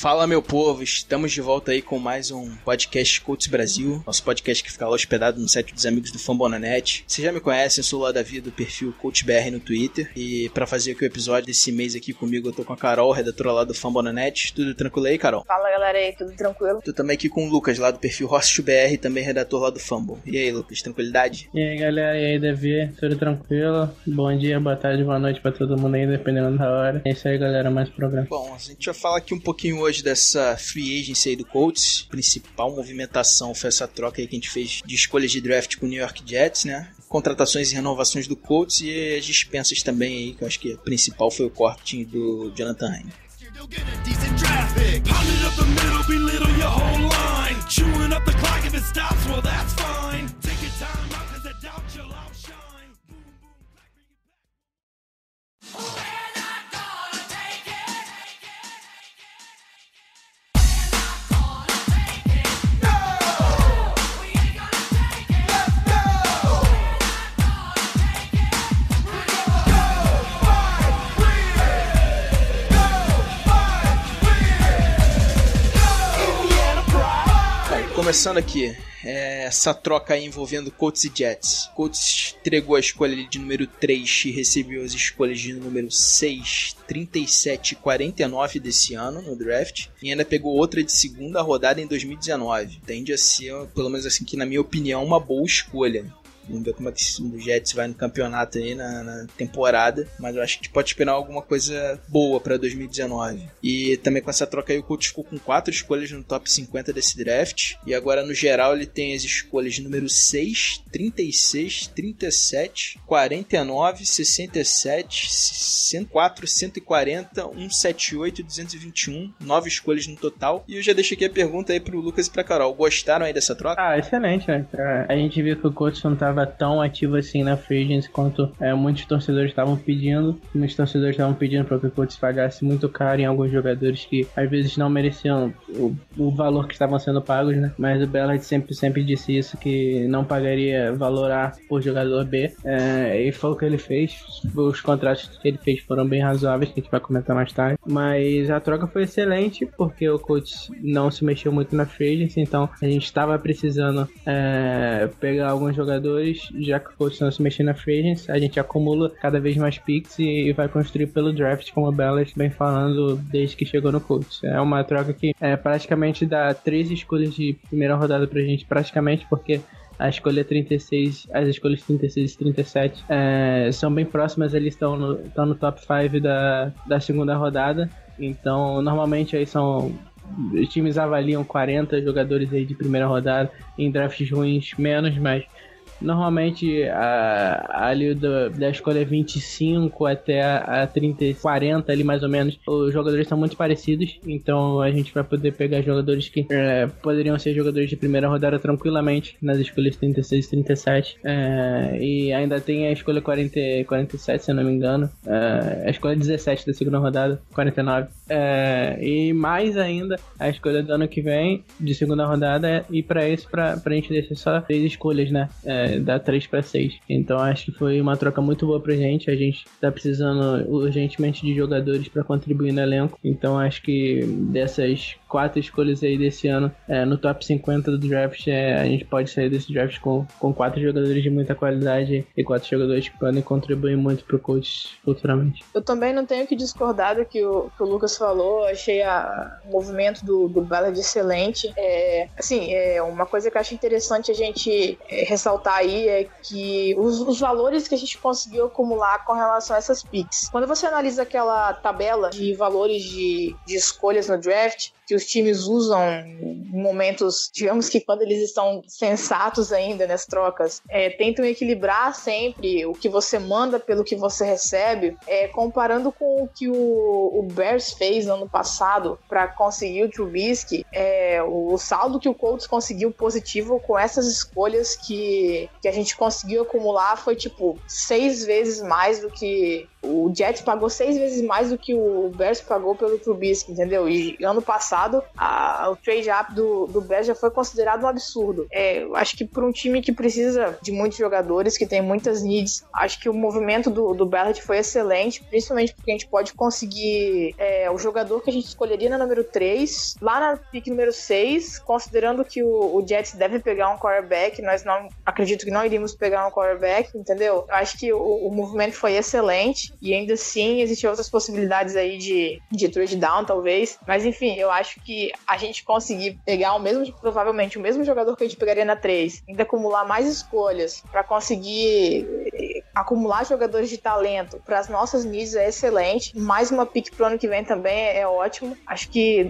Fala meu povo, estamos de volta aí com mais um podcast Coaches Brasil, nosso podcast que fica lá hospedado no site dos amigos do Fambonanet. Vocês já me conhecem, eu sou lá da vida do perfil CoachBR no Twitter e para fazer aqui o episódio desse mês aqui comigo eu tô com a Carol, redatora lá do Fambonanet. Tudo tranquilo aí, Carol? Fala galera aí, tudo tranquilo? Tô também aqui com o Lucas lá do perfil BR, também redator lá do Fumble. E aí, Lucas, tranquilidade? E aí, galera, e aí, Davi, tudo tranquilo? Bom dia, boa tarde, boa noite para todo mundo aí, dependendo da hora. É isso aí, galera, mais programa. Bom, a gente vai falar aqui um pouquinho hoje hoje dessa free agency aí do Colts. Principal movimentação foi essa troca aí que a gente fez de escolhas de draft com o New York Jets, né? Contratações e renovações do Colts e as dispensas também aí, que eu acho que a principal foi o corte do Jonathan time começando aqui, é, essa troca aí envolvendo Colts e Jets. Colts entregou a escolha de número 3 e recebeu as escolhas de número 6, 37 e 49 desse ano no draft. E ainda pegou outra de segunda rodada em 2019. Tende a ser, pelo menos assim, que na minha opinião, uma boa escolha. Vamos ver como é que o Jets vai no campeonato aí na, na temporada. Mas eu acho que a gente pode esperar alguma coisa boa para 2019. E também com essa troca aí, o Colts ficou com quatro escolhas no top 50 desse draft. E agora, no geral, ele tem as escolhas número 6, 36, 37, 49, 67, 104, 140, 178 221. Nove escolhas no total. E eu já deixei aqui a pergunta aí pro Lucas e pra Carol. Gostaram aí dessa troca? Ah, excelente, né? A gente viu que o Colts não tava estava tão ativo assim na free agency quanto é, muitos torcedores estavam pedindo. Muitos torcedores estavam pedindo para que o Colts pagasse muito caro em alguns jogadores que às vezes não mereciam o, o valor que estavam sendo pagos, né? Mas o Bellard sempre, sempre disse isso, que não pagaria valor A por jogador B. É, e foi o que ele fez. Os contratos que ele fez foram bem razoáveis, que a gente vai comentar mais tarde. Mas a troca foi excelente, porque o Colts não se mexeu muito na free agency, então a gente estava precisando é, pegar alguns jogadores já que o se mexer na free a gente acumula cada vez mais picks e, vai construir pelo draft, como o Bellas vem falando desde que chegou no Colts. É uma troca que é, praticamente dá três escolhas de primeira rodada pra gente, praticamente, porque a escolha 36, as escolhas 36 e 37 é, são bem próximas, eles estão no, estão no top 5 da, da segunda rodada. Então, normalmente aí são os times avaliam 40 jogadores aí de primeira rodada, em drafts ruins menos, mas Normalmente a, ali do, da escolha 25 até a, a 30, 40 ali mais ou menos, os jogadores são muito parecidos, então a gente vai poder pegar jogadores que é, poderiam ser jogadores de primeira rodada tranquilamente nas escolhas 36 e 37. É, e ainda tem a escolha 40, 47, se eu não me engano, é, a escolha 17 da segunda rodada, 49. É, e mais ainda a escolha do ano que vem, de segunda rodada, e para isso, pra, pra gente deixar só três escolhas, né? Da 3 para 6. Então acho que foi uma troca muito boa pra gente. A gente tá precisando urgentemente de jogadores para contribuir no elenco. Então acho que dessas quatro escolhas aí desse ano é, no top 50 do draft, é, a gente pode sair desse draft com, com quatro jogadores de muita qualidade e quatro jogadores que podem contribuir muito pro coach futuramente. Eu também não tenho que discordar do que o, que o Lucas falou. Achei a, o movimento do, do Ballard excelente. É, assim, é uma coisa que eu acho interessante a gente é, ressaltar aí é que os, os, valores que a gente conseguiu acumular com relação a essas picks. Quando você analisa aquela tabela de valores de, de escolhas no draft, que os times usam em momentos, digamos que quando eles estão sensatos ainda nas trocas, é, tentam equilibrar sempre o que você manda pelo que você recebe, é, comparando com o que o, o Bears fez no ano passado para conseguir o Trubisky, é, o, saldo que o Colts conseguiu positivo com essas escolhas que, que a gente conseguiu acumular foi tipo seis vezes mais do que o Jets pagou seis vezes mais do que o Bears pagou pelo Trubisky, entendeu? E ano passado a, o trade up do, do Bears foi considerado um absurdo. É, acho que para um time que precisa de muitos jogadores, que tem muitas needs, acho que o movimento do, do Ballard foi excelente, principalmente porque a gente pode conseguir é, o jogador que a gente escolheria na número 3, lá na pick número 6, considerando que o, o Jets deve pegar um quarterback, nós não acredito que não iríamos pegar um quarterback, entendeu? Acho que o, o movimento foi excelente e ainda assim existem outras possibilidades aí de, de trade down, talvez. Mas enfim, eu acho que a gente conseguir pegar o mesmo, provavelmente o mesmo jogador que a gente pegaria na 3, ainda acumular mais escolhas para conseguir acumular jogadores de talento para as nossas needs é excelente. Mais uma pick pro ano que vem também é ótimo. Acho que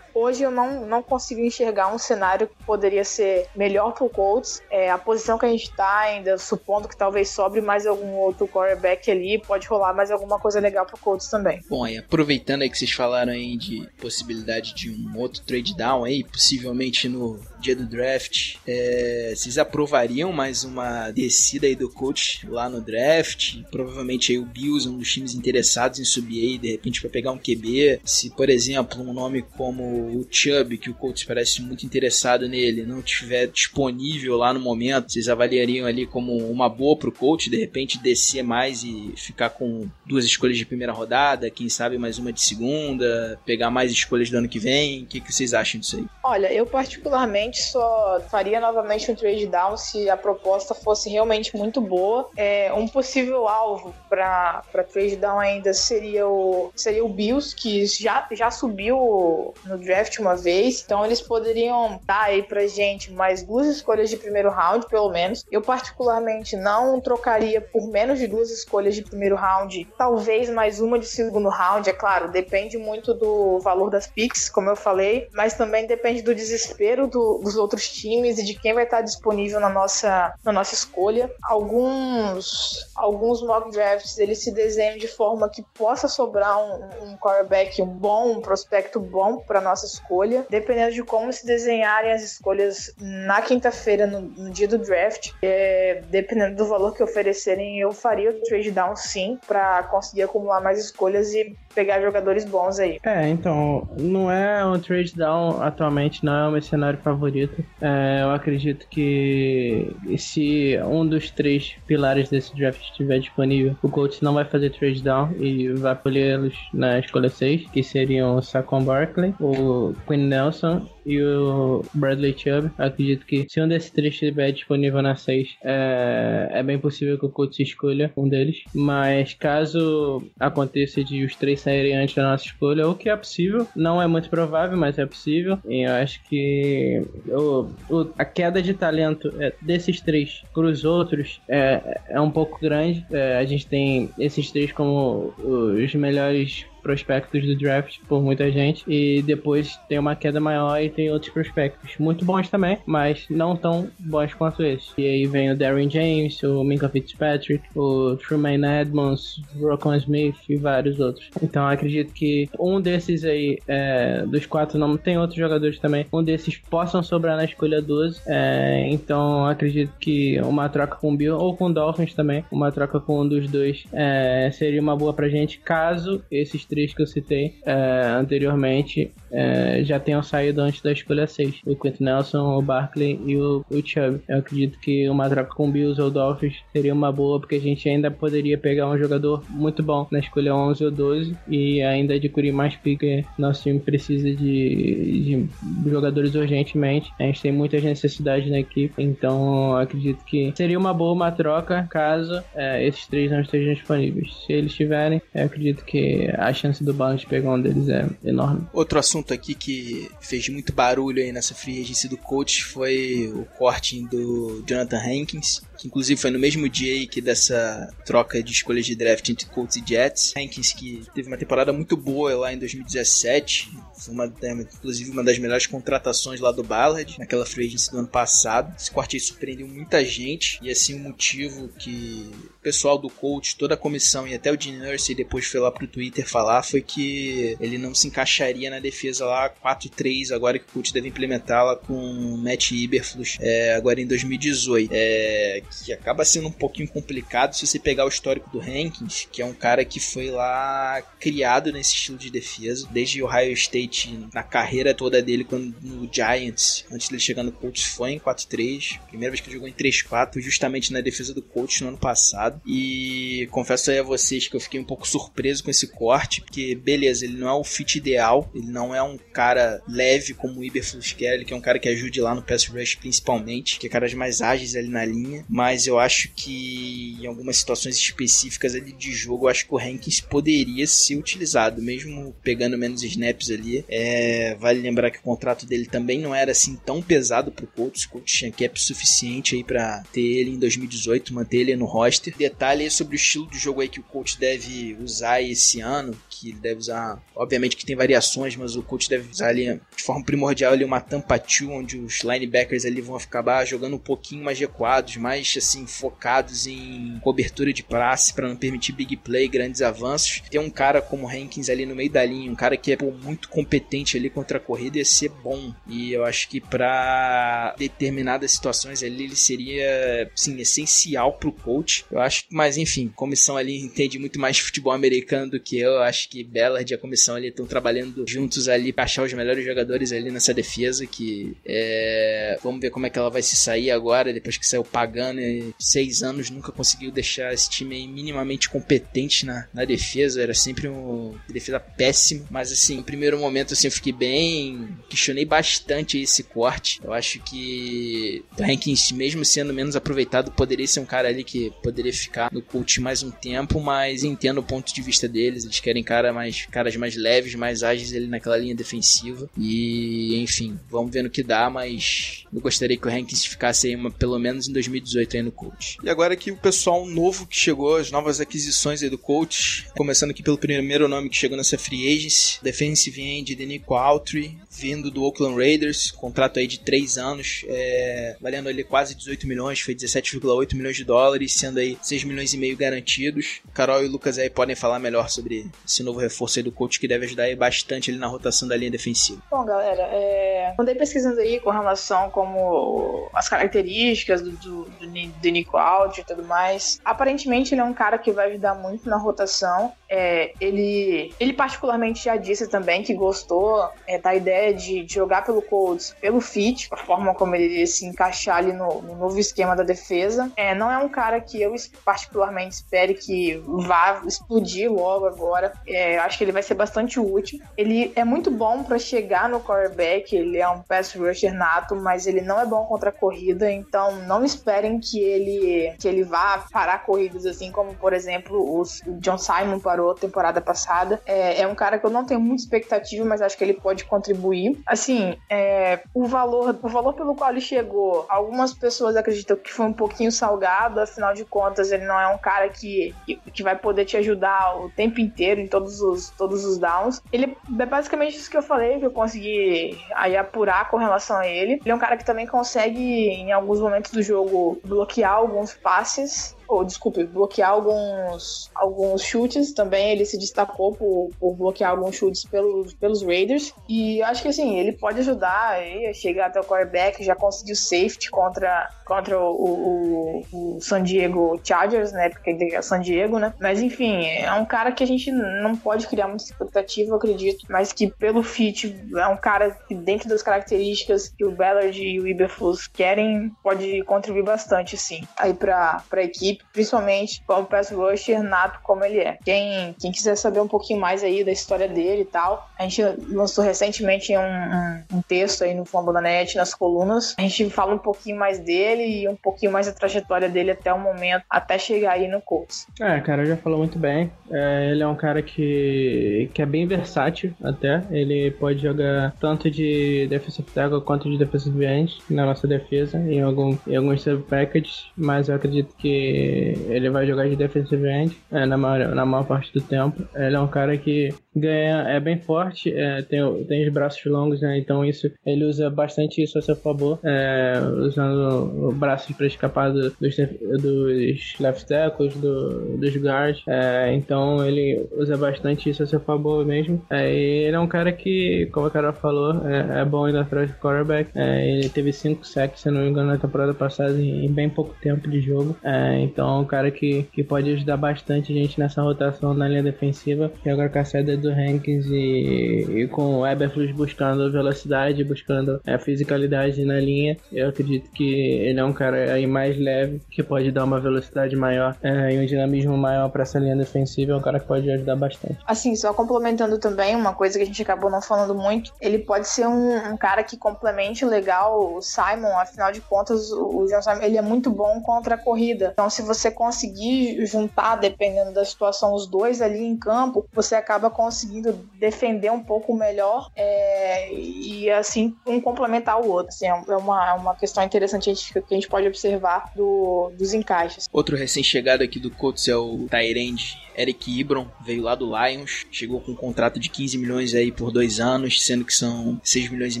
hoje eu não, não consigo enxergar um cenário que poderia ser melhor pro Colts. É, a posição que a gente tá ainda, supondo que talvez sobre mais algum outro quarterback ali, pode rolar mais alguma coisa legal pro Colts também. Bom, e aproveitando aí que vocês falaram aí de possibilidade de um outro trade down aí, possivelmente no dia do draft, é, vocês aprovariam mais uma descida aí do coach lá no draft? Provavelmente aí o Bills, um dos times interessados em subir aí, de repente para pegar um QB. Se, por exemplo, um nome como o Chubb, que o coach parece muito interessado nele, não estiver disponível lá no momento, vocês avaliariam ali como uma boa pro coach, de repente descer mais e ficar com duas escolhas de primeira rodada, quem sabe mais uma de segunda, pegar mais escolhas do ano que vem? O que, que vocês acham disso aí? Olha, eu particularmente só faria novamente um trade down se a proposta fosse realmente muito boa. É, um possível alvo para trade down ainda seria o, seria o Bills, que já, já subiu no draft uma vez, então eles poderiam dar aí pra gente mais duas escolhas de primeiro round, pelo menos. Eu particularmente não trocaria por menos de duas escolhas de primeiro round, talvez mais uma de segundo round, é claro, depende muito do valor das picks, como eu falei, mas também depende do desespero do, dos outros times e de quem vai estar disponível na nossa, na nossa escolha. Alguns, alguns mock drafts eles se desenham de forma que possa sobrar um, um quarterback bom, um prospecto bom para nossa escolha, dependendo de como se desenharem as escolhas na quinta-feira, no, no, dia do draft. É, dependendo do valor que oferecerem, eu faria o trade down sim, para conseguir acumular mais escolhas e pegar jogadores bons aí. É, então, não é um trade down atualmente, não é o meu cenário favorito. É, eu acredito que se um dos três pilares desse draft estiver disponível, o Colts não vai fazer trade down e vai colhê-los na escolha 6, que seriam o Saquon Barkley, o Quinn Nelson e o Bradley Chubb. Acredito que se um desses três estiver disponível na 6, é, é bem possível que o Colts escolha um deles. Mas caso aconteça de os três saírem antes da nossa escolha, o que é possível, não é muito provável, mas é possível. E eu acho que o, o, a queda de talento é, desses três para os outros é, é um pouco grande. É, a gente tem esses três como os melhores prospectos do draft por muita gente e depois tem uma queda maior e tem outros prospectos muito bons também, mas não tão bons quanto esses. E aí vem o Darren James, o Minka Fitzpatrick, o Truman Edmonds, o Smith e vários outros. Então acredito que um desses aí, é, dos quatro não tem outros jogadores também, um desses possam sobrar na escolha 12. É, então acredito que uma troca com o Bill ou com o Dolphins também, uma troca com um dos dois é, seria uma boa pra gente caso esses três que eu citei é, anteriormente é, já tenham saído antes da escolha 6. O Quentin Nelson, o Barkley e o, o Chubb. Eu acredito que uma troca com Bills ou Dolphins seria uma boa, porque a gente ainda poderia pegar um jogador muito bom na escolha 11 ou 12 e ainda adquirir mais pique. Nosso time precisa de, de jogadores urgentemente. A gente tem muitas necessidades na equipe, então acredito que seria uma boa uma troca caso é, esses três não estejam disponíveis. Se eles estiverem, eu acredito que a chance do Balance pegar um deles é enorme. Outro assunto aqui que fez muito barulho aí nessa free agency do coach foi o corte do Jonathan Hankins. Que inclusive foi no mesmo dia aí que dessa troca de escolhas de draft entre Colts e Jets. Hankins que teve uma temporada muito boa lá em 2017, foi uma, inclusive uma das melhores contratações lá do Ballard, naquela free agency do ano passado. Esse corte aí surpreendeu muita gente e assim o motivo que o pessoal do coach, toda a comissão e até o Dean Nurse depois foi lá pro Twitter falar foi que ele não se encaixaria na defesa lá 4-3 agora que o coach deve implementá-la com Matt Iberflus é, agora em 2018. É, que acaba sendo um pouquinho complicado se você pegar o histórico do Hankins, que é um cara que foi lá criado nesse estilo de defesa, desde Ohio State na carreira toda dele quando no Giants, antes dele chegar no Colts foi em 4-3, primeira vez que jogou em 3-4, justamente na defesa do Colts no ano passado. E confesso aí a vocês que eu fiquei um pouco surpreso com esse corte, porque beleza, ele não é o fit ideal, ele não é um cara leve como o Iberflus que é um cara que ajude lá no pass rush principalmente, que é caras mais ágeis ali na linha, mas eu acho que em algumas situações específicas ali de jogo, eu acho que o Hankins poderia ser utilizado, mesmo pegando menos snaps ali. É, vale lembrar que o contrato dele também não era assim tão pesado pro Colts, o Colts tinha cap suficiente aí para ter ele em 2018, manter ele no roster. Detalhe sobre o estilo de jogo aí que o Colts deve usar esse ano, que ele deve usar, obviamente que tem variações, mas o Colts deve usar ali de forma primordial ali uma tampa 2, onde os linebackers ali vão acabar jogando um pouquinho mais recuados, mais assim focados em cobertura de passe para não permitir big play, grandes avanços. Tem um cara como Hankins ali no meio da linha, um cara que é pô, muito competente ali contra a corrida ia ser bom. E eu acho que para determinadas situações ali ele seria sim essencial pro coach. Eu acho, mas enfim, comissão ali entende muito mais futebol americano do que eu. Acho que Bellard e a comissão ali estão trabalhando juntos ali para achar os melhores jogadores ali nessa defesa que é... vamos ver como é que ela vai se sair agora depois que saiu pagando e seis anos nunca conseguiu deixar esse time minimamente competente na, na defesa era sempre uma defesa péssima mas assim, no primeiro momento assim eu fiquei bem questionei bastante esse corte eu acho que o Hankins mesmo sendo menos aproveitado poderia ser um cara ali que poderia ficar no coach mais um tempo mas entendo o ponto de vista deles eles querem cara mais, caras mais leves mais ágeis ali naquela linha defensiva e enfim, vamos ver no que dá, mas eu gostaria que o Hankins ficasse aí uma, pelo menos em 2018 aí no coach. E agora aqui o pessoal novo que chegou, as novas aquisições aí do coach, começando aqui pelo primeiro nome que chegou nessa free agency, defensive end Denico Autry, vindo do Oakland Raiders, contrato aí de 3 anos, é, valendo ali quase 18 milhões, foi 17,8 milhões de dólares, sendo aí 6 milhões e meio garantidos. Carol e o Lucas aí podem falar melhor sobre esse novo reforço aí do coach que deve ajudar aí bastante ali na rotação da linha defensiva. Bom, galera, é... andei pesquisando aí com relação como as características do, do, do, do Nico Alt e tudo mais. Aparentemente ele é um cara que vai ajudar muito na rotação. É, ele, ele particularmente já disse também que gostou é, da ideia de, de, jogar pelo Colts, pelo fit, a forma como ele se encaixar ali no, no novo esquema da defesa. É, não é um cara que eu particularmente espere que vá explodir logo agora. É, acho que ele vai ser bastante útil. Ele é muito bom para chegar no quarterback, ele é um pass rusher nato, mas ele não é bom contra a corrida, então não esperem que ele que ele vá parar corridas assim como, por exemplo, os, o John Simon parou temporada passada. É, é um cara que eu não tenho muita expectativa, mas acho que ele pode contribuir. Assim, é, o valor o valor pelo qual ele chegou, algumas pessoas acreditam que foi um pouquinho salgado, afinal de contas, ele não é um cara que, que, que vai poder te ajudar o tempo inteiro em todos os, todos os downs. Ele é basicamente isso que eu falei, que eu consegui aí apurar com relação a ele. Ele é um cara que também consegue, em alguns momentos do jogo, bloquear alguns passes ou desculpe, bloquear alguns, alguns chutes também. Ele se destacou por, por bloquear alguns chutes pelos, pelos Raiders. E acho que assim, ele pode ajudar aí a chegar até o quarterback, já conseguiu safety contra, contra o, o, o, San Diego Chargers, né? Porque ele é San Diego, né? Mas enfim, é um cara que a gente não pode criar muita expectativa, eu acredito, mas que pelo fit é um cara que dentro das características que o Ballard e o Iberflus querem, pode contribuir bastante, sim, aí pra, pra equipe equipe, principalmente com o pass rusher nato como ele é. Quem, quem quiser saber um pouquinho mais aí da história dele e tal, a gente lançou recentemente um, um, texto aí no Fumble da Net, nas colunas. A gente fala um pouquinho mais dele e um pouquinho mais da trajetória dele até o momento, até chegar aí no Colts. É, cara, já falou muito bem. É, ele é um cara que, que é bem versátil até. Ele pode jogar tanto de defensive tackle quanto de defensive end na nossa defesa, em, algum, em alguns sub-packages, mas eu acredito que ele vai jogar de defensive end é, na, maior, na maior parte do tempo. Ele é um cara que ganha, é bem forte, é, tem, tem os braços longos, né? Então isso ele usa bastante isso a seu favor, é, usando braços para escapar do, dos, dos left tackles, do, dos guards. É, então ele usa bastante isso a seu favor mesmo. É, ele é um cara que, como a Carol falou, é, é bom indo atrás do quarterback. É, ele teve 5 sacks, se não me engano, na temporada passada em, em bem pouco tempo de jogo. É, então é um cara que, que pode ajudar bastante a gente nessa rotação na linha defensiva. E agora com a saída do Hankins e, e com o Eberflus buscando velocidade, buscando a fisicalidade na linha, eu acredito que ele é um cara aí mais leve, que pode dar uma velocidade maior é, e um dinamismo maior para essa linha defensiva, é um cara que pode ajudar bastante. Assim, só complementando também, uma coisa que a gente acabou não falando muito, ele pode ser um, um cara que complemente legal o Simon, afinal de contas, o John Simon, ele é muito bom contra a corrida. Então, se você conseguir juntar, dependendo da situação, os dois ali em campo, você acaba conseguindo defender um pouco melhor é, e, assim, um complementar o outro. Assim, é, é uma, é uma questão interessante que a gente pode observar do, dos encaixes. Outro recém-chegado aqui do Colts é o Tyrande Eric Ibron, veio lá do Lions, chegou com um contrato de 15 milhões aí por dois anos, sendo que são 6 milhões e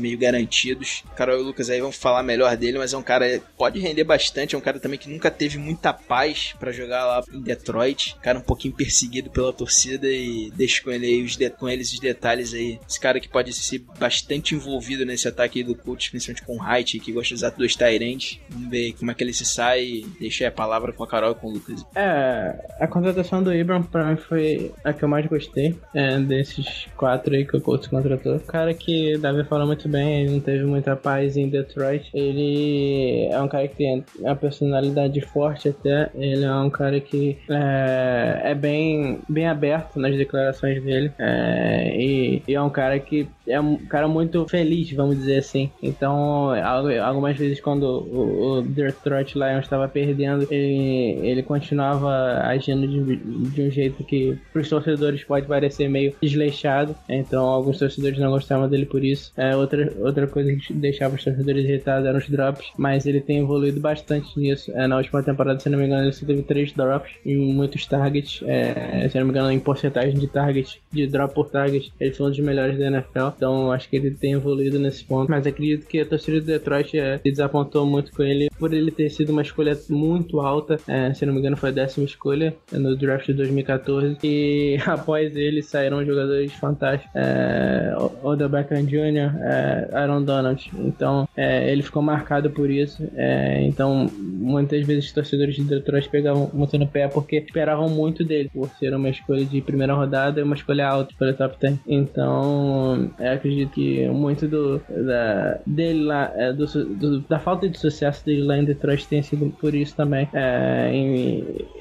meio garantidos. Carol e o Lucas aí vão falar melhor dele, mas é um cara pode render bastante, é um cara também que nunca teve muita paz para jogar lá em Detroit, cara um pouquinho perseguido pela torcida e deixa com ele os com eles os detalhes aí. Esse cara que pode ser bastante envolvido nesse ataque do Colts, principalmente com o Height, que gosta de usar dois Tyrants. Vamos ver como é que ele se sai. Deixa a palavra com a Carol e com o Lucas. É, a contratação do Ibram pra mim foi a que eu mais gostei é, desses quatro aí que o Colts contratou. O cara que Davi falou muito bem, ele não teve muita paz em Detroit. Ele é um cara que tem uma personalidade forte até. Ele é um cara que é, é bem, bem aberto nas declarações dele. É, e, e, é um cara que é um cara muito feliz, vamos dizer assim. Então, algumas vezes quando o, o Detroit estava perdendo, ele, ele continuava agindo de, de um jeito que para os torcedores pode parecer meio desleixado. Então, alguns torcedores não gostavam dele por isso. É, outra, outra coisa que deixava os torcedores irritados eram os drops, mas ele tem evoluído bastante nisso. É, na última temporada, se não me engano, ele só teve três drops e muitos targets. É, se não me engano, em porcentagem de targets, de drop por target, ele foi um dos melhores da NFL. Então, acho que ele tem evoluído nesse ponto. Mas acredito que a torcida do Detroit é, se desapontou muito com ele por ele ter sido uma escolha muito alta. É, se não me engano, foi a décima escolha no draft de 2014 2014 e após ele saíram jogadores fantásticos, é, Odell Beckham Jr., é, Aaron Donald. Então é, ele ficou marcado por isso. É, então muitas vezes torcedores de Detroit pegavam muito no pé porque esperavam muito dele, por ser uma escolha de primeira rodada e uma escolha alta para top 10. Então eu acredito que muito do da, dele lá, é, do, do, da falta de sucesso dele lá em Detroit tem sido por isso também. É,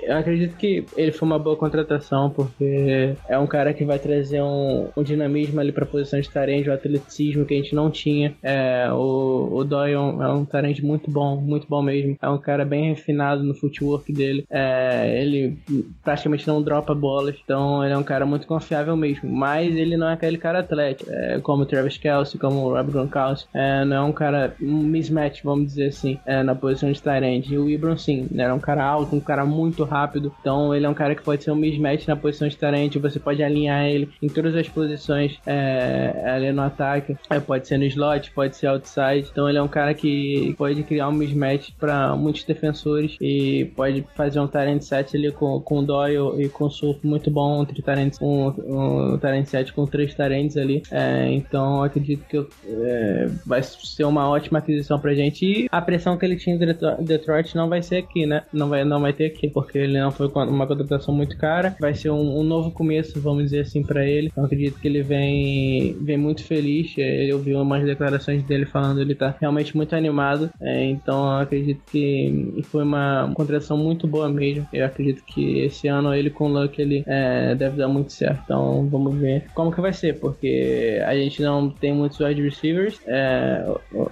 eu acredito que ele foi uma boa contratação porque é um cara que vai trazer um, um dinamismo ali pra posição de tarente, o atleticismo que a gente não tinha. É, o, o Doyle é um, é um tarente muito bom, muito bom mesmo. É um cara bem refinado no footwork dele. É, ele praticamente não dropa bolas, então ele é um cara muito confiável mesmo. Mas ele não é aquele cara atlético, é, como o Travis Kelsey, como o Rob Gronkowski. É, não é um cara mismatch, vamos dizer assim, é, na posição de tarente. E o Ibram sim, era um cara alto, um cara muito rápido. Então ele é um cara que pode ser um mismatch na posição de tarente, você pode alinhar ele em todas as posições é, ali no ataque. É, pode ser no slot, pode ser outside. Então ele é um cara que pode criar um mismatch para muitos defensores e pode fazer um talent set ali com, com Doyle e com Surf muito bom entre talents, um, um talent set com três talents ali. É, então acredito que é, vai ser uma ótima aquisição pra gente. E a pressão que ele tinha em Detroit não vai ser aqui, né? Não vai, não vai ter aqui, porque ele não foi uma contratação muito cara. Vai ser um, um novo começo, vamos dizer assim, para ele. Eu acredito que ele vem, vem muito feliz. É, eu vi umas declarações dele falando ele tá realmente muito animado. É, então acredito que foi uma contratação muito boa mesmo. Eu acredito que esse ano ele com o Luck ele é, deve dar muito certo. Então vamos ver como que vai ser, porque a gente não tem muitos wide receivers é,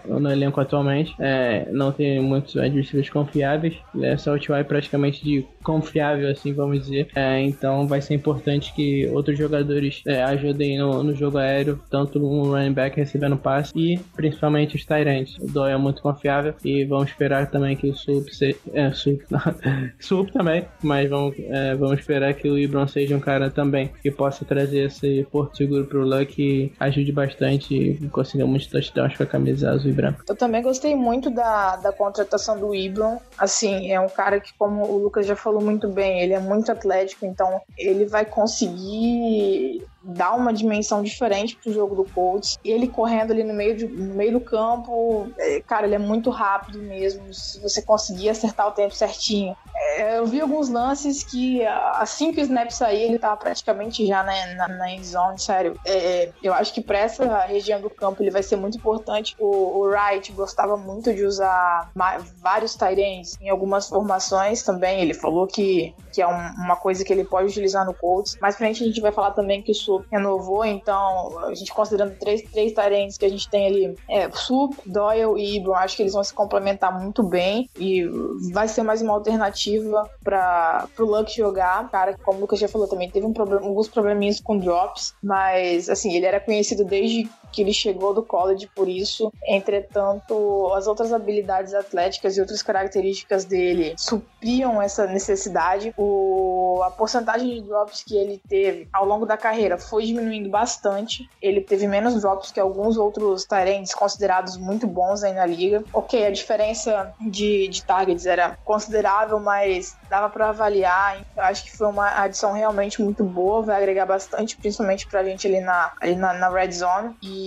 no elenco atualmente. É, não tem muitos wide receivers confiáveis. É, só o T.Y. praticamente de confiável, assim, vamos dizer. É, então vai ser importante que outros jogadores é, ajudem no, no, jogo aéreo, tanto um running back recebendo passe e principalmente os Tyrants. O Doyle é muito confiável e vamos esperar também que o Sup seja. É, Sup, Sup também, mas vamos, é, vamos esperar que o Ibron seja um cara também que possa trazer esse porto seguro pro Luck e ajude bastante e consiga muitos touchdowns com a camisa azul e branca. Eu também gostei muito da, da contratação do Ibron. Assim, é um cara que, como o Lucas já falou muito bem, ele é muito atlético, então ele vai conseguir dá uma dimensão diferente pro jogo do Colts. Ele correndo ali no meio, de, no meio do campo, é, cara, ele é muito rápido mesmo. Se você conseguir acertar o tempo certinho. É, eu vi alguns lances que assim que o snap sair, ele tava praticamente já na, na, na end zone, sério. É, eu acho que pra essa região do campo ele vai ser muito importante. O, o Wright gostava muito de usar vários tight ends em algumas formações também. Ele falou que, que é um, uma coisa que ele pode utilizar no Colts. Mas pra gente a gente vai falar também que o renovou, então a gente considerando três, três tarentes que a gente tem ali, é, Sup, Doyle e Ibron, acho que eles vão se complementar muito bem e vai ser mais uma alternativa para o Luck jogar. Cara, como o Lucas já falou também, teve um problema, alguns probleminhas com drops, mas assim, ele era conhecido desde que ele chegou do college por isso. Entretanto, as outras habilidades atléticas e outras características dele supriam essa necessidade. O, a porcentagem de drops que ele teve ao longo da carreira foi diminuindo bastante. Ele teve menos drops que alguns outros tarentes considerados muito bons aí na liga. Ok, a diferença de, de targets era considerável, mas dava para avaliar. Eu acho que foi uma adição realmente muito boa, vai agregar bastante, principalmente pra gente ali na, ali na, na red zone. E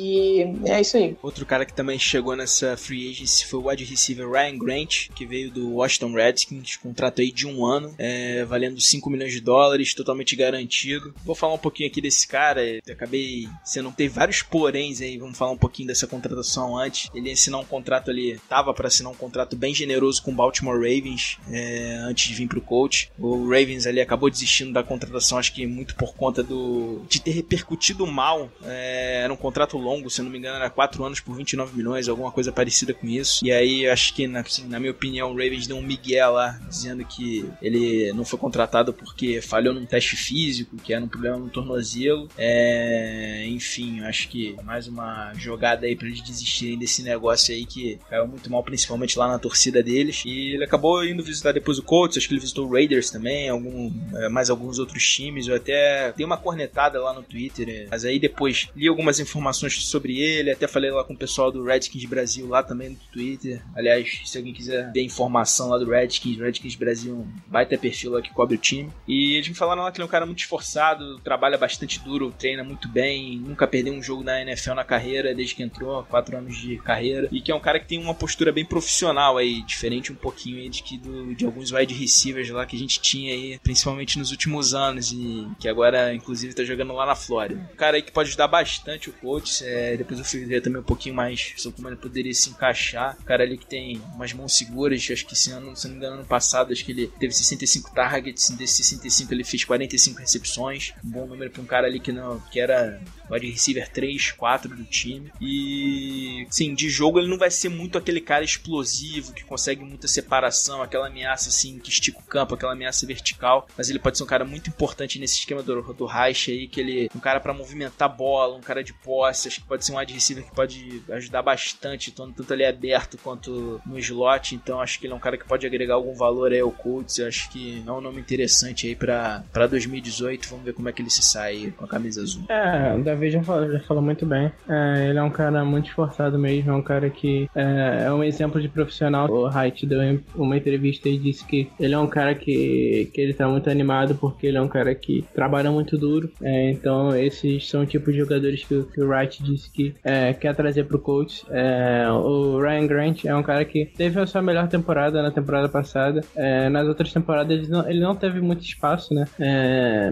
é isso aí. Outro cara que também chegou nessa free agency foi o wide receiver Ryan Grant, que veio do Washington Redskins, contrato aí de um ano, é, valendo 5 milhões de dólares, totalmente garantido. Vou falar um pouquinho aqui desse cara, eu acabei sendo. Teve vários poréns aí, vamos falar um pouquinho dessa contratação antes. Ele assinou um contrato ali, tava para assinar um contrato bem generoso com o Baltimore Ravens é, antes de vir pro coach. O Ravens ali acabou desistindo da contratação, acho que muito por conta do de ter repercutido mal. É, era um contrato longo, se não me engano, era 4 anos por 29 milhões, alguma coisa parecida com isso. E aí acho que, assim, na minha opinião, o Ravens deu um migué lá, dizendo que ele não foi contratado porque falhou num teste físico, que era um problema no tornozelo. É, enfim, acho que mais uma jogada aí para eles desistirem desse negócio aí que caiu muito mal, principalmente lá na torcida deles. E ele acabou indo visitar depois o Colts, acho que ele visitou o Raiders também, algum, é, mais alguns outros times. Eu até dei uma cornetada lá no Twitter, é, mas aí depois li algumas informações sobre ele, até falei lá com o pessoal do Redskins Brasil lá também no Twitter. Aliás, se alguém quiser ver informação lá do Redskins, Redskins Brasil, um baita perfil lá que cobre o time. E eles me falaram lá que ele é um cara muito esforçado, trabalha bastante duro, treina muito bem, nunca perdeu um jogo na NFL na carreira desde que entrou, quatro anos de carreira. E que é um cara que tem uma postura bem profissional aí, diferente um pouquinho aí de que do, de alguns wide receivers lá que a gente tinha aí, principalmente nos últimos anos, e que agora, inclusive, tá jogando lá na Flórida. Um cara aí que pode ajudar bastante o coach. É, depois eu fui ver também um pouquinho mais sobre como ele poderia se encaixar. Um cara ali que tem umas mãos seguras, acho que esse ano, se não me engano, ano passado, acho que ele teve 65 targets, desses 65 ele fez 45 recepções. Um bom número para um cara ali que não que era wide receiver 3, 4 do time. E sim, de jogo ele não vai ser muito aquele cara explosivo que consegue muita separação, aquela ameaça assim que estica o campo, aquela ameaça vertical, mas ele pode ser um cara muito importante nesse esquema do, do Reich aí, que ele um cara para movimentar a bola, um cara de posse, acho que pode ser um wide receiver que pode ajudar bastante, tanto ali aberto quanto no slot, então acho que ele é um cara que pode agregar algum valor aí ao Colts, acho que é um nome interessante aí para 2018, vamos ver como é que ele se sai com a camisa azul. É, o Davi já falou, já falou muito bem, é, ele é um cara muito esforçado mesmo, é um cara que é, é um exemplo de profissional, o Height deu uma entrevista e disse que ele é um cara que, que ele tá muito animado porque ele é um cara que trabalha muito duro. É, então, esses são o tipo de jogadores que, que o Wright Disse que é, quer trazer pro Colts. É, o Ryan Grant é um cara que teve a sua melhor temporada na temporada passada. É, nas outras temporadas ele não, ele não, teve muito espaço, né? É,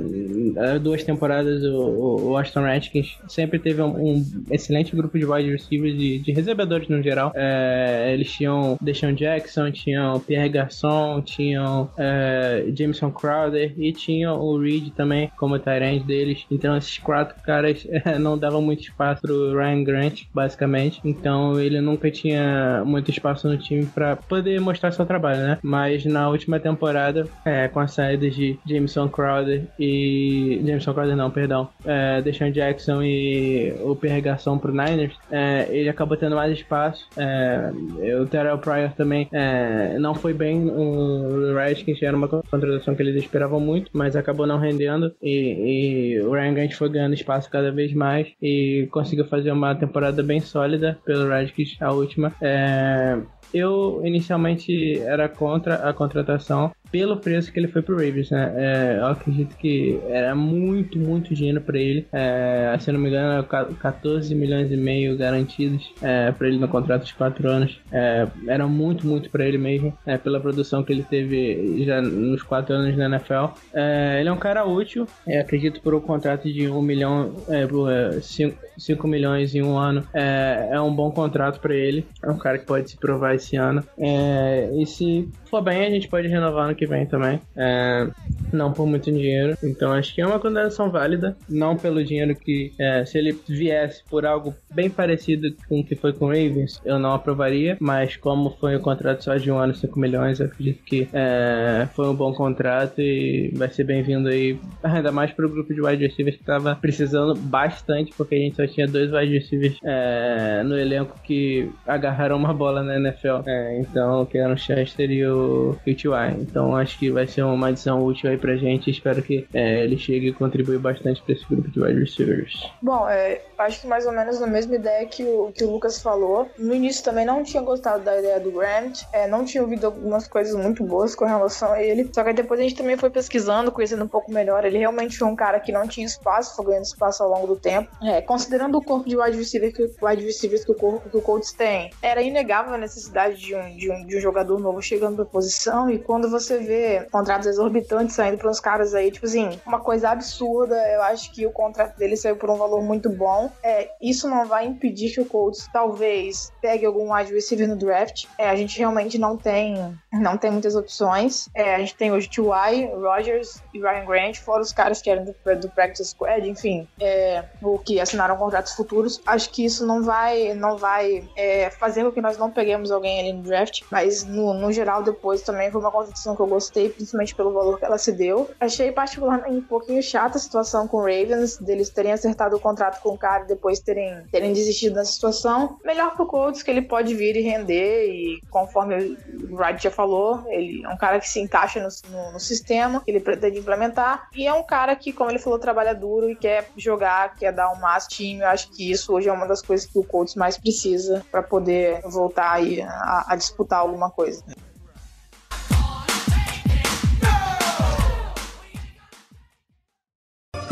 duas temporadas o, o Aston Redskins sempre teve um, um, excelente grupo de wide receivers de, de recebedores no geral. É, eles tinham Deshaun Jackson, tinham Pierre Garçon, tinham é, Jameson Crowder e tinham o Reed também como tight deles. Então esses quatro caras não davam muito espaço pro Ryan Grant, basicamente. Então ele nunca tinha muito espaço no time para poder mostrar seu trabalho, né? Mas na última temporada, é, com as saídas de Jameson Crowder e. Jameson Crowder não, perdão. É, Jackson e o Pierre Garçon pro Niners, é, ele acabou tendo mais espaço. É, o Terrell Pryor também é, não foi bem no Redskins, era uma contratação que eles esperavam muito, mas acabou não rendendo. E, e o Ryan Grant foi ganhando espaço cada vez mais e fazer uma temporada bem sólida pelo Redskins, a última. É, eu inicialmente era contra a contratação pelo preço que ele foi pro Ravens, né? É, eu acredito que era muito, muito dinheiro para ele. É, se não me engano, 14 milhões e meio garantidos é, para ele no contrato de 4 anos. É, era muito, muito para ele mesmo, é, pela produção que ele teve já nos 4 anos na NFL. É, ele é um cara útil, é, acredito por um contrato de 1 milhão, é, 5, 5 milhões em um ano. É, é um bom contrato para ele. É um cara que pode se provar esse ano. e se for bem, a gente pode renovar no que vem também. É, não por muito dinheiro. Então acho que é uma condenação válida. Não pelo dinheiro que. É, se ele viesse por algo bem parecido com o que foi com o Ravens, eu não aprovaria. Mas como foi um contrato só de um ano, 5 milhões, eu acredito que é, foi um bom contrato e vai ser bem-vindo aí. Ainda mais para o grupo de wide receivers que estava precisando bastante, porque a gente só tinha dois wide receivers é, no elenco que agarraram uma bola na NFL. É, então, que o Chester e o do QTY. Então acho que vai ser uma adição útil aí pra gente. Espero que é, ele chegue e contribua bastante pra esse grupo de wide receivers. Bom, é, acho que mais ou menos a mesma ideia que o, que o Lucas falou. No início também não tinha gostado da ideia do Grant, é, não tinha ouvido algumas coisas muito boas com relação a ele. Só que depois a gente também foi pesquisando, conhecendo um pouco melhor. Ele realmente foi um cara que não tinha espaço, foi ganhando espaço ao longo do tempo. É, considerando o corpo de wide receiver que, wide receivers que o, corpo, que o Colts tem, era inegável a necessidade de um, de um, de um jogador novo chegando pra posição. E quando você vê contratos exorbitantes saindo para uns caras aí, tipo assim, uma coisa absurda, eu acho que o contrato dele saiu por um valor muito bom. É, isso não vai impedir que o Colts talvez pegue algum wide receiver no draft. É, a gente realmente não tem, não tem muitas opções. É, a gente tem hoje T.Y., Rogers e Ryan Grant, fora os caras que eram do, do Practice Squad, enfim, é, o que assinaram contratos futuros. Acho que isso não vai, não vai é, fazer com que nós não peguemos alguém ali no draft, mas no, no geral depois também foi uma contratação que eu gostei, principalmente pelo valor que ela se deu. Achei particularmente um pouquinho chata a situação com o Ravens, deles terem acertado o contrato com o cara e depois terem, terem desistido dessa situação. Melhor pro Colts que ele pode vir e render, e conforme o Wright já falou, ele é um cara que se encaixa no, no, no sistema, que ele pretende implementar, e é um cara que, como ele falou, trabalha duro e quer jogar, quer dar um máximo time. Eu acho que isso hoje é uma das coisas que o Colts mais precisa para poder voltar aí a, a disputar alguma coisa.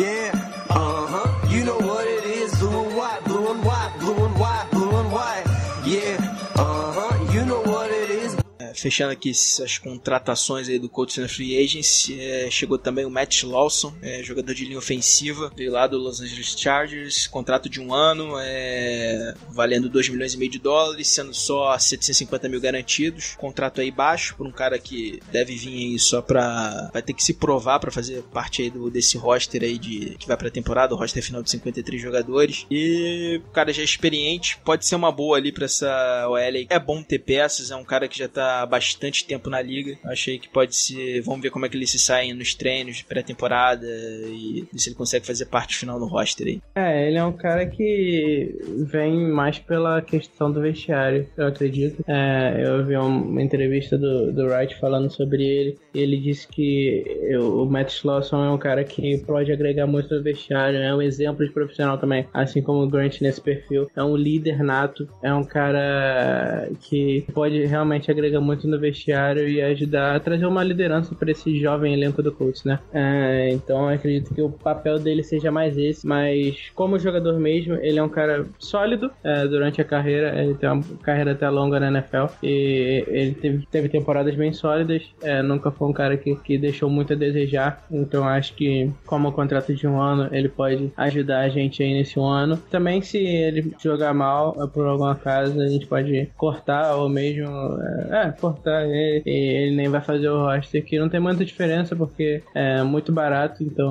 Yeah, uh huh. Fechando aqui as contratações aí do Colts na Free Agents, é, chegou também o Matt Lawson, é, jogador de linha ofensiva, veio lá do Los Angeles Chargers, contrato de um ano, é, valendo 2 milhões e meio de dólares, sendo só 750 mil garantidos, contrato aí baixo, por um cara que deve vir aí só pra, vai ter que se provar para fazer parte aí do, desse roster aí de, que vai pra temporada, o roster final de 53 jogadores, e o cara já é experiente, pode ser uma boa ali pra essa OL é bom ter peças, é um cara que já tá bastante tempo na liga. Achei que pode ser. Vamos ver como é que ele se sai nos treinos pré-temporada e se ele consegue fazer parte final no roster aí. É, ele é um cara que vem mais pela questão do vestiário, eu acredito. É, eu vi uma entrevista do, do Wright falando sobre ele. Ele disse que eu, o Matt Lawson é um cara que pode agregar muito no vestiário, é um exemplo de profissional também, assim como o Grant nesse perfil. É um líder nato, é um cara que pode realmente agregar muito no vestiário e ajudar a trazer uma liderança para esse jovem elenco do Colts, né? É, então acredito que o papel dele seja mais esse, mas como jogador mesmo, ele é um cara sólido é, durante a carreira, ele tem uma carreira até longa na NFL e ele teve, teve temporadas bem sólidas, é, nunca foi um cara que, que deixou muito a desejar, então acho que como o contrato de um ano, ele pode ajudar a gente aí nesse um ano. Também se ele jogar mal por alguma casa, a gente pode cortar ou mesmo é, é cortar ele, e ele nem vai fazer o roster que não tem muita diferença porque é muito barato, então